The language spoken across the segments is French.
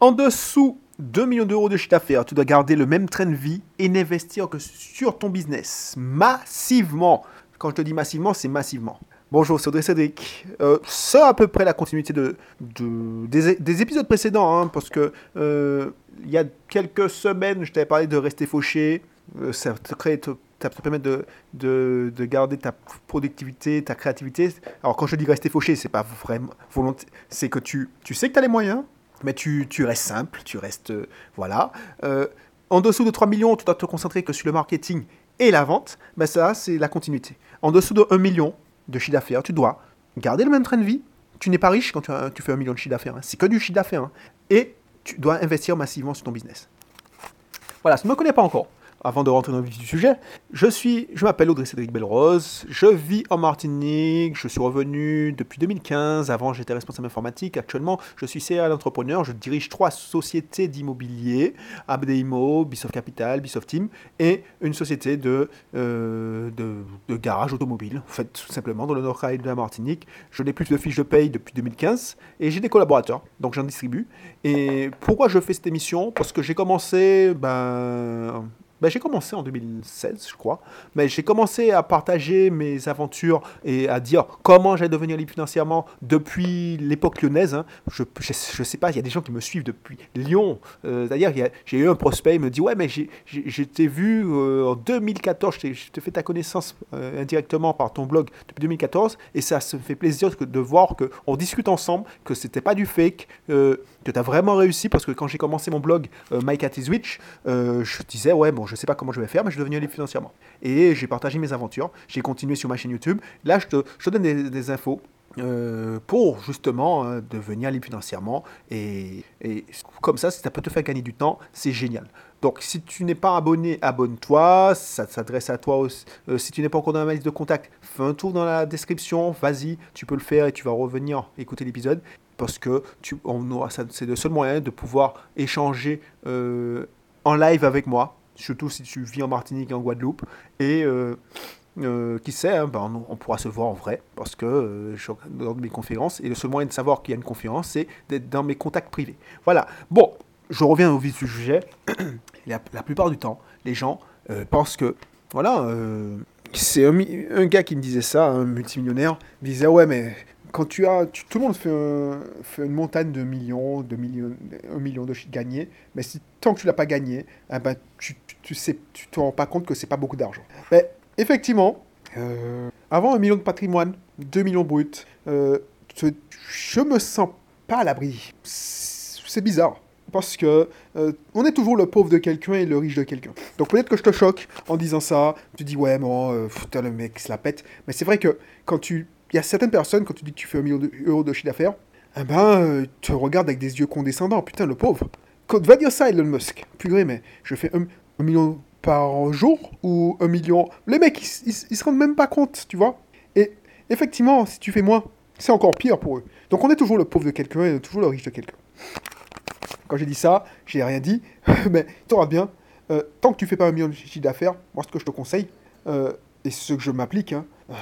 En dessous 2 millions d'euros de chiffre d'affaires, tu dois garder le même train de vie et n'investir que sur ton business. Massivement. Quand je te dis massivement, c'est massivement. Bonjour, c'est Audrey Cédric. Euh, à peu près la continuité de, des, épisodes précédents, hein, parce que euh, y a quelques semaines, je t'avais parlé de rester fauché. Euh, ça te permet de, garder ta productivité, ta créativité. Alors quand je dis rester fauché, c'est pas vraiment volonté, c'est que tu, tu sais que tu as les moyens, mais tu, tu, restes simple, tu restes voilà. en dessous de 3 millions, tu dois te concentrer que sur le marketing et la vente. Ben ça, c'est la continuité. En dessous de 1 million, de chiffre d'affaires, tu dois garder le même train de vie. Tu n'es pas riche quand tu, fais un million de chiffre d'affaires. Hein. C'est que du chiffre d'affaires. Hein. Et tu dois investir massivement sur ton business. Voilà, tu ne me connais pas encore, avant de rentrer dans le vif du sujet, je suis, je m'appelle Audrey Cédric Belrose, je vis en Martinique, je suis revenu depuis 2015, avant j'étais responsable informatique, actuellement je suis serial entrepreneur, je dirige trois sociétés d'immobilier, Abdeimo, Bisoft Capital, Bisoft Team, et une société de, euh, de, garage automobile, en fait tout simplement dans le nord de la Martinique. Je n'ai plus de fiches de paye depuis 2015, et j'ai des collaborateurs, donc j'en distribue. Et pourquoi je fais cette émission? Parce que j'ai commencé, ben ben, j'ai commencé en 2016, je crois. Mais j'ai commencé à partager mes aventures et à dire comment j'allais devenir libre financièrement depuis l'époque lyonnaise. Hein. Je ne sais pas, il y a des gens qui me suivent depuis Lyon. Euh, D'ailleurs, j'ai eu un prospect, il me dit Ouais, mais j'ai t'ai vu euh, en 2014, je t'ai fait ta connaissance euh, indirectement par ton blog depuis 2014. Et ça se fait plaisir de voir qu'on discute ensemble, que c'était pas du fake, que tu as vraiment réussi. Parce que quand j'ai commencé mon blog, My Cat is Witch, je disais Ouais, bon, je sais pas comment je vais faire, mais je vais devenir libre financièrement. Et j'ai partagé mes aventures, j'ai continué sur ma chaîne YouTube. Là, je te, je donne des, infos. Euh, pour justement euh, devenir libre financièrement et, et, comme ça si ça peut te faire gagner du temps c'est génial donc si tu n'es pas abonné abonne-toi ça s'adresse à toi aussi. Euh, si tu n'es pas encore dans la liste de contact fais un tour dans la description vas-y tu peux le faire et tu vas revenir écouter l'épisode parce que tu, c'est le seul moyen de pouvoir échanger en live avec moi surtout si tu vis en Martinique et en Guadeloupe. Et euh, euh, qui sait, hein, ben, on, pourra se voir en vrai, parce que euh, je dans mes conférences, et le seul moyen de savoir qu'il y a une conférence, c'est d'être dans mes contacts privés. Voilà. Bon, je reviens au vif du sujet. la, plupart du temps, les gens pensent que, voilà, c'est un, un, gars qui me disait ça, un multimillionnaire, il disait, ouais, mais quand tu as, tout le monde fait, une montagne de millions, de millions, un million de gagnés, mais si tant que tu l'as pas gagné, eh ben, tu, tu te rends pas compte que c'est pas beaucoup d'argent. Mais effectivement, euh, avant un million de patrimoine, 2 millions bruts, euh, je me sens pas à l'abri. C'est bizarre. Parce que euh, on est toujours le pauvre de quelqu'un et le riche de quelqu'un. Donc peut-être que je te choque en disant ça. Tu dis ouais, bon, euh, putain, le mec se la pète. Mais c'est vrai que quand tu il y a certaines personnes, quand tu dis que tu fais un million d'euros de chiffre d'affaires, eh ben, euh, tu regardes avec des yeux condescendants. Putain, le pauvre. Quand, va dire ça, Elon Musk? Purée, mais je fais un, million par jour ou un million? Les mecs, ils, ils, se rendent même pas compte, tu vois? Et effectivement, si tu fais moins, c'est encore pire pour eux. Donc on est toujours le pauvre de quelqu'un et toujours le riche de quelqu'un. Quand j'ai dit ça, j'ai rien dit, mais tu auras bien. Euh, tant que tu fais pas un million de chiffre d'affaires, moi ce que je te conseille, euh, et ce que je m'applique, hein, euh,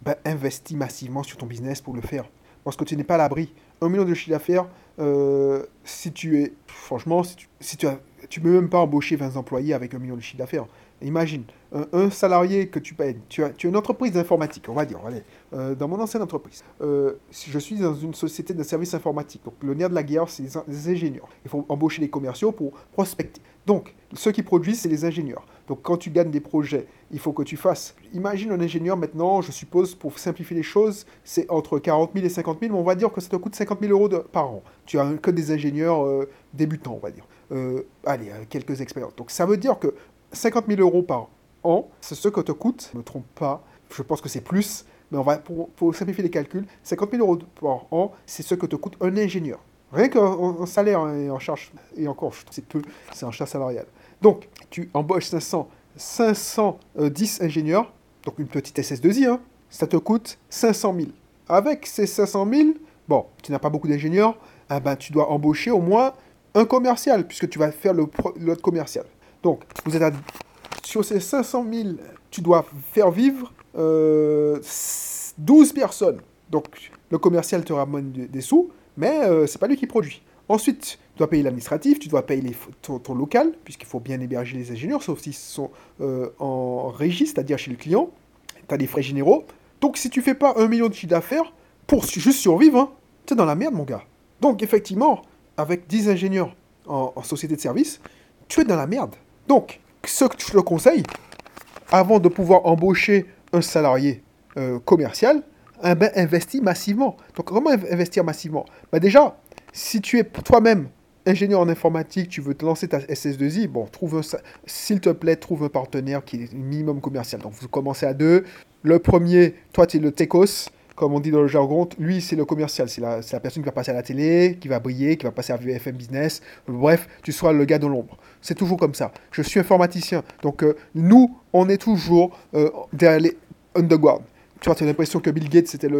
ben, investis massivement sur ton business pour le faire. Parce que tu n'es pas à l'abri. Un million de chiffre d'affaires, euh, si tu es. Franchement, si tu, si tu, as, tu peux même pas embaucher 20 employés avec un million de chiffre d'affaires. Imagine, un, salarié que tu payes, tu as, tu une entreprise d'informatique, on va dire, allez, euh, dans mon ancienne entreprise, euh, je suis dans une société de services informatiques. Donc le nerf de la guerre, c'est les, ingénieurs. Il faut embaucher les commerciaux pour prospecter. Donc, ceux qui produisent, c'est les ingénieurs. Donc quand tu gagnes des projets, il faut que tu fasses. Imagine un ingénieur maintenant, je suppose, pour simplifier les choses, c'est entre 40 000 et 50 000, mais on va dire que ça te coûte 50 000 euros par an. Tu as que des ingénieurs euh, débutants, on va dire. allez, quelques expériences. Donc ça veut dire que 50 000 euros par an, c'est ce que te coûte, je ne me trompe pas, je pense que c'est plus, mais on va, pour, simplifier les calculs, 50 000 euros par an, c'est ce que te coûte un ingénieur. Rien qu'un salaire et en charge, et encore, c'est peu, c'est un charge salarial. Donc, tu embauches 500, 510 ingénieurs, donc une petite SS2I, hein, ça te coûte 500 000. Avec ces 500 000, bon, tu n'as pas beaucoup d'ingénieurs, ah ben, tu dois embaucher au moins un commercial, puisque tu vas faire l'autre commercial. Donc, vous êtes à, sur ces 500 000, tu dois faire vivre 12 euh, personnes. Donc, le commercial te ramène des sous, mais euh, c'est pas lui qui produit. Ensuite, Tu dois payer l'administratif, tu dois payer les, ton, local, puisqu'il faut bien héberger les ingénieurs, sauf s'ils sont euh, en régie, c'est-à-dire chez le client. Tu as des frais généraux. Donc si tu fais pas un million de chiffre d'affaires, pour juste survivre, hein, tu es dans la merde, mon gars. Donc effectivement, avec 10 ingénieurs en, société de service, tu es dans la merde. Donc, ce que je te conseille, avant de pouvoir embaucher un salarié euh, commercial, eh ben, investis massivement. Donc, comment investir massivement ben Déjà, si tu es toi-même ingénieur en informatique, tu veux te lancer ta SS2I, bon, trouve s'il te plaît, trouve un partenaire qui est minimum commercial. Donc, vous commencez à deux. Le premier, toi, tu es le techos, comme on dit dans le jargon, lui, c'est le commercial. C'est la, personne qui va passer à la télé, qui va briller, qui va passer à VFM Business. Bref, tu seras le gars de l'ombre. C'est toujours comme ça. Je suis informaticien. Donc, euh, nous, on est toujours euh, derrière les underground. Tu vois, tu as l'impression que Bill Gates, c'était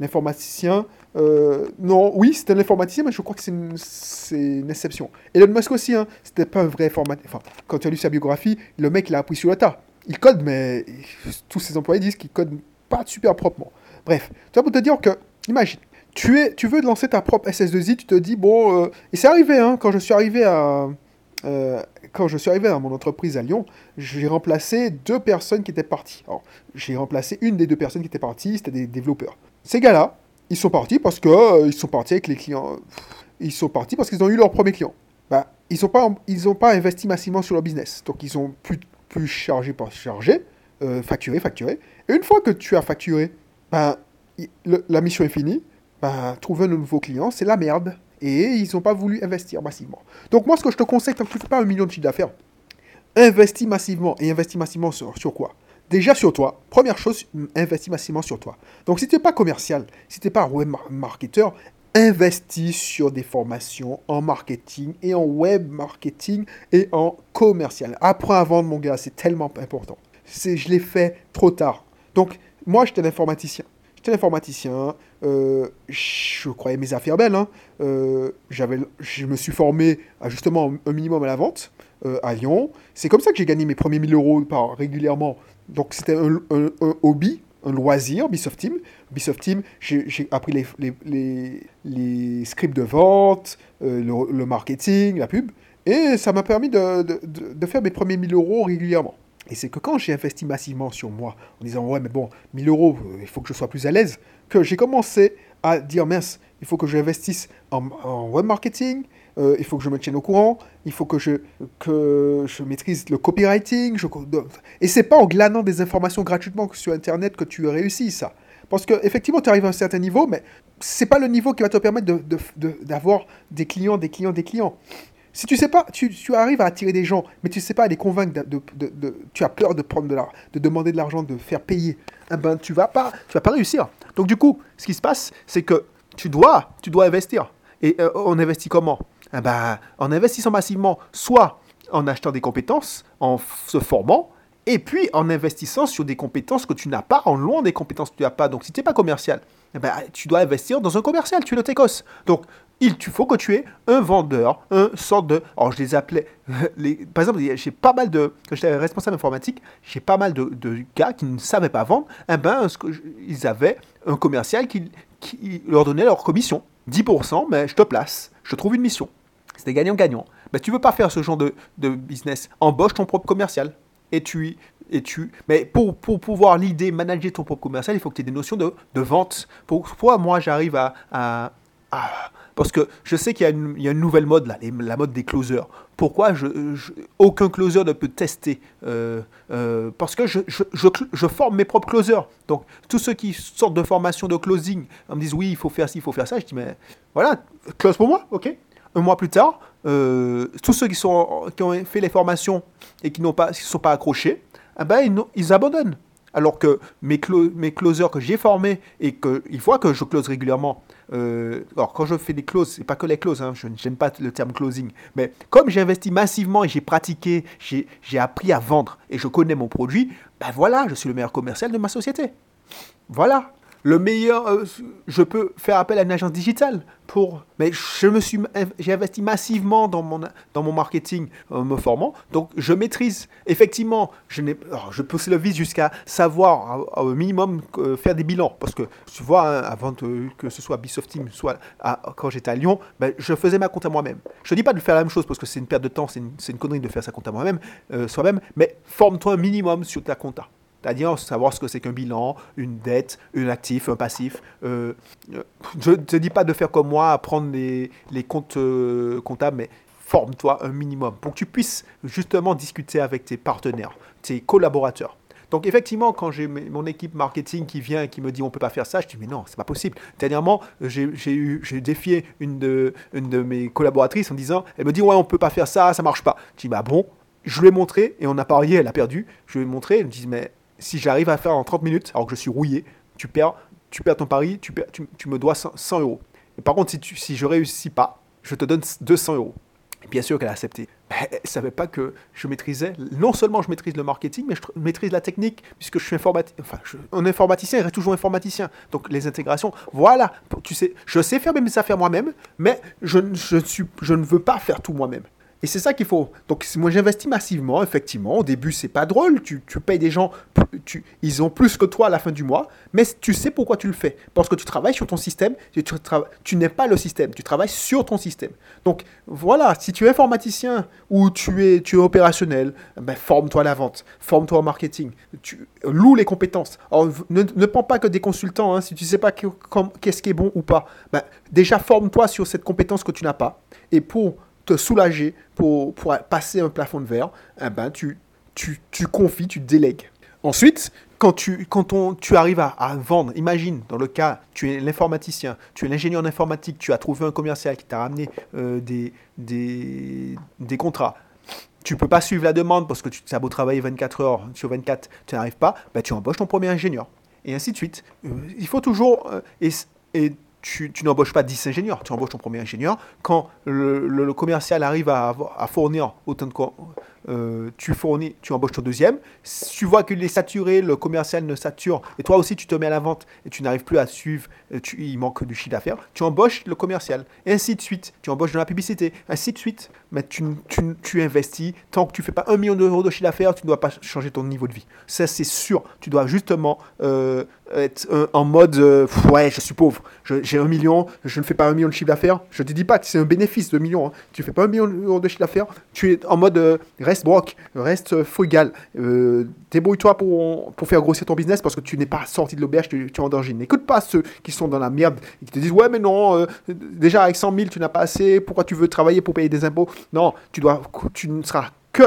l'informaticien. Euh, non, oui, c'était l'informaticien, mais je crois que c'est une, une, exception. Elon Musk aussi, hein, c'était pas un vrai informaticien. Enfin, quand tu as lu sa biographie, le mec, il a appris sur le tas. Il code, mais tous ses employés disent qu'il code pas super proprement. Bref, vas pour te dire que, imagine, tu, veux lancer ta propre SS2I, tu te dis, bon, euh, et c'est arrivé, hein, quand je suis arrivé à, euh, quand je suis arrivé à mon entreprise à Lyon, j'ai remplacé deux personnes qui étaient parties. Alors, j'ai remplacé une des deux personnes qui étaient parties, c'était des développeurs. Ces gars-là, ils sont partis parce que euh, ils sont partis avec les clients. Ils sont partis parce qu'ils ont eu leur premier client. Bah, ils n'ont pas investi massivement sur leur business. Donc, ils ont plus, plus chargé par chargé, euh, facturé, facturé. Et une fois que tu as facturé, bah, la mission est finie. Bah, trouver un nouveau client, c'est la merde et ils n'ont pas voulu investir massivement. Donc moi, ce que je te conseille, que tu ne fais pas un million de chiffre d'affaires, investis massivement. Et investis massivement sur, quoi? Déjà sur toi. Première chose, investis massivement sur toi. Donc si tu n'es pas commercial, si tu n'es pas web marketer, investis sur des formations en marketing et en web marketing et en commercial. Apprends à vendre, mon gars, c'est tellement important. Je l'ai fait trop tard. Donc, moi, j'étais un informaticien. J'étais informaticien, euh, je croyais mes affaires belles. Hein. Euh, je me suis formé à justement un minimum à la vente euh, à Lyon. C'est comme ça que j'ai gagné mes premiers 1000 euros par, régulièrement. Donc c'était un, hobby, un loisir, Ubisoft Team. Ubisoft Team, j'ai appris les, scripts de vente, le, marketing, la pub. Et ça m'a permis de, de, faire mes premiers 1000 euros régulièrement. Et c'est que quand j'ai investi massivement sur moi, en disant ouais mais bon, 1000 euros, euh, il faut que je sois plus à l'aise, que j'ai commencé à dire mince, il faut que j'investisse en, en, web marketing, euh, il faut que je me tienne au courant, il faut que je, que je maîtrise le copywriting. Je, et c'est pas en glanant des informations gratuitement sur Internet que tu réussis ça. Parce qu'effectivement, tu arrives à un certain niveau, mais c'est pas le niveau qui va te permettre d'avoir de, des clients, des clients, des clients. Si tu sais pas, tu, arrives à attirer des gens, mais tu sais pas les convaincre, de, tu as peur de prendre de l'argent, de demander de l'argent, de faire payer, eh ben tu vas pas, tu vas pas réussir. Donc du coup, ce qui se passe, c'est que tu dois, tu dois investir. Et euh, on investit comment? Eh ben, en investissant massivement, soit en achetant des compétences, en se formant, et puis en investissant sur des compétences que tu n'as pas, en loin des compétences que tu n'as pas. Donc si tu n'es pas commercial, eh ben, tu dois investir dans un commercial, tu es le TECOS. Donc il faut que tu aies un vendeur, un sorte de... Alors je les appelais... Les, par exemple, j'ai pas mal de... Quand j'étais responsable informatique, j'ai pas mal de, gars qui ne savaient pas vendre. Eh ben, ils avaient un commercial qui, qui, leur donnait leur commission. 10%, mais je te place, je trouve une mission. C'était gagnant-gagnant. Mais tu veux pas faire ce genre de, de business. Embauche ton propre commercial. Et tu, et tu... Mais pour, pour pouvoir l'idée, manager ton propre commercial, il faut que tu aies des notions de, de vente. Pourquoi moi j'arrive à, parce que je sais qu'il y, a une nouvelle mode, là, la mode des closers. Pourquoi je, aucun closer ne peut tester euh, euh, Parce que je, forme mes propres closers. Donc, tous ceux qui sortent de formation de closing, on me disent oui, il faut faire ci, il faut faire ça. Je dis, mais voilà, close pour moi, ok. Un mois plus tard, euh, tous ceux qui, sont, qui ont fait les formations et qui ne sont pas accrochés, eh ben, ils, abandonnent. Alors que mes, closers que j'ai formés et qu'il faut que je close régulièrement, euh, alors, quand je fais des clauses, c'est pas que les clauses, hein, je n'aime pas le terme closing, mais comme j'ai investi massivement et j'ai pratiqué, j'ai appris à vendre et je connais mon produit, ben voilà, je suis le meilleur commercial de ma société. Voilà. Le meilleur, euh, je peux faire appel à une agence digitale pour, mais je me suis, j'ai investi massivement dans mon, dans mon marketing en me formant, donc je maîtrise. Effectivement, je n'ai, pousse le vice jusqu'à savoir au minimum euh, faire des bilans, parce que tu vois, hein, avant que ce soit Bisoft Team, soit quand j'étais à Lyon, ben, je faisais ma compte à moi-même. Je ne dis pas de faire la même chose parce que c'est une perte de temps, c'est une, connerie de faire sa compte à moi-même, euh, soi-même, mais forme-toi un minimum sur ta compta. C'est-à-dire savoir ce que c'est qu'un bilan, une dette, un actif, un passif. Euh, euh, je ne te dis pas de faire comme moi, apprendre les, les comptes euh, comptables, mais forme-toi un minimum pour que tu puisses justement discuter avec tes partenaires, tes collaborateurs. Donc effectivement, quand j'ai mon équipe marketing qui vient et qui me dit on peut pas faire ça, je dis mais non, c'est pas possible. Dernièrement, j'ai défié une de, une de mes collaboratrices en disant, elle me dit ouais on peut pas faire ça, ça marche pas. Je dis bah bon, je lui ai montré et on a parié, elle a perdu. Je lui ai montré, elle me dit mais si j'arrive à faire en 30 minutes, alors que je suis rouillé, tu perds, tu perds ton pari, tu, me dois 100 euros. Et par contre, si, tu, si je réussis pas, je te donne 200 euros. Bien sûr qu'elle a accepté. elle ne savait pas que je maîtrisais, non seulement je maîtrise le marketing, mais je maîtrise la technique, puisque je suis informaticien. Enfin, un informaticien, il reste toujours informaticien. Donc les intégrations, voilà, tu sais, je sais faire mes affaires moi-même, mais je ne veux pas faire tout moi-même. Et c'est ça qu'il faut. Donc moi j'investis massivement, effectivement. Au début c'est pas drôle, tu, tu, payes des gens, tu, ils ont plus que toi à la fin du mois, mais tu sais pourquoi tu le fais. Parce que tu travailles sur ton système, tu, tu n'es pas le système, tu travailles sur ton système. Donc voilà, si tu es informaticien ou tu es, tu es opérationnel, ben, forme-toi à la vente, forme-toi au marketing, tu loue les compétences. Ne, ne prends pas que des consultants, hein, si tu ne sais pas qu'est-ce qui est bon ou pas. Ben, déjà forme-toi sur cette compétence que tu n'as pas. Et pour soulager pour, passer un plafond de verre, eh ben, tu, confies, tu délègues. Ensuite, quand tu, arrives à, vendre, imagine, dans le cas, tu es l'informaticien, tu es l'ingénieur d'informatique, tu as trouvé un commercial qui t'a ramené euh, des, contrats. Tu peux pas suivre la demande parce que tu as beau travailler 24 heures sur 24, tu n'arrives pas, ben, tu embauches ton premier ingénieur. Et ainsi de suite. Euh, il faut toujours... Euh, tu, n'embauches pas 10 ingénieurs, tu embauches ton premier ingénieur. Quand le, commercial arrive à, fournir autant de, euh, tu fournis, tu embauches ton deuxième. Si tu vois qu'il est saturé, le commercial ne sature, et toi aussi tu te mets à la vente et tu n'arrives plus à suivre, euh, tu, il manque du chiffre d'affaires, tu embauches le commercial. Et ainsi de suite. Tu embauches dans la publicité, ainsi de suite. Mais tu, tu, tu investis. Tant que tu fais pas un million d'euros de chiffre d'affaires, tu ne dois pas changer ton niveau de vie. Ça, c'est sûr. Tu dois justement euh, être en mode ouais, je suis pauvre, j'ai un million, je ne fais pas un million de chiffre d'affaires. Je te dis pas que c'est un bénéfice de million. Hein. Tu fais pas un million d'euros de chiffre d'affaires, tu es en mode reste broc, reste frugal. Euh, Débrouille-toi pour, faire grossir ton business parce que tu n'es pas sorti de l'auberge, tu, es en danger. N'écoute pas ceux qui sont dans la merde et qui te disent Ouais, mais non, euh, déjà avec 100 000, tu n'as pas assez, pourquoi tu veux travailler pour payer des impôts? Non, tu, dois, tu ne seras que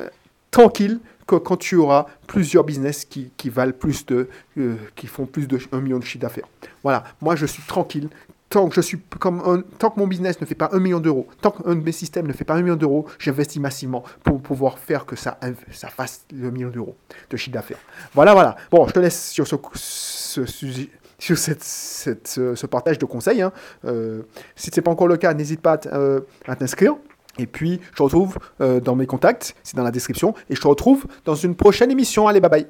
euh, tranquille que quand tu auras plusieurs business qui, valent plus de, euh, qui font plus de 1 million de chiffre d'affaires. Voilà, moi je suis tranquille tant que je suis comme tant que mon business ne fait pas un million d'euros, tant qu'un de mes systèmes ne fait pas un million d'euros, j'investis massivement pour pouvoir faire que ça, ça fasse le million d'euros de chiffre d'affaires. Voilà, voilà. Bon, je te laisse sur ce, sur cette, ce, partage de conseils. Hein. Euh, si ce n'est pas encore le cas, n'hésite pas à euh, t'inscrire. Et puis, je te retrouve euh, dans mes contacts, c'est dans la description. Et je te retrouve dans une prochaine émission. Allez, bye bye.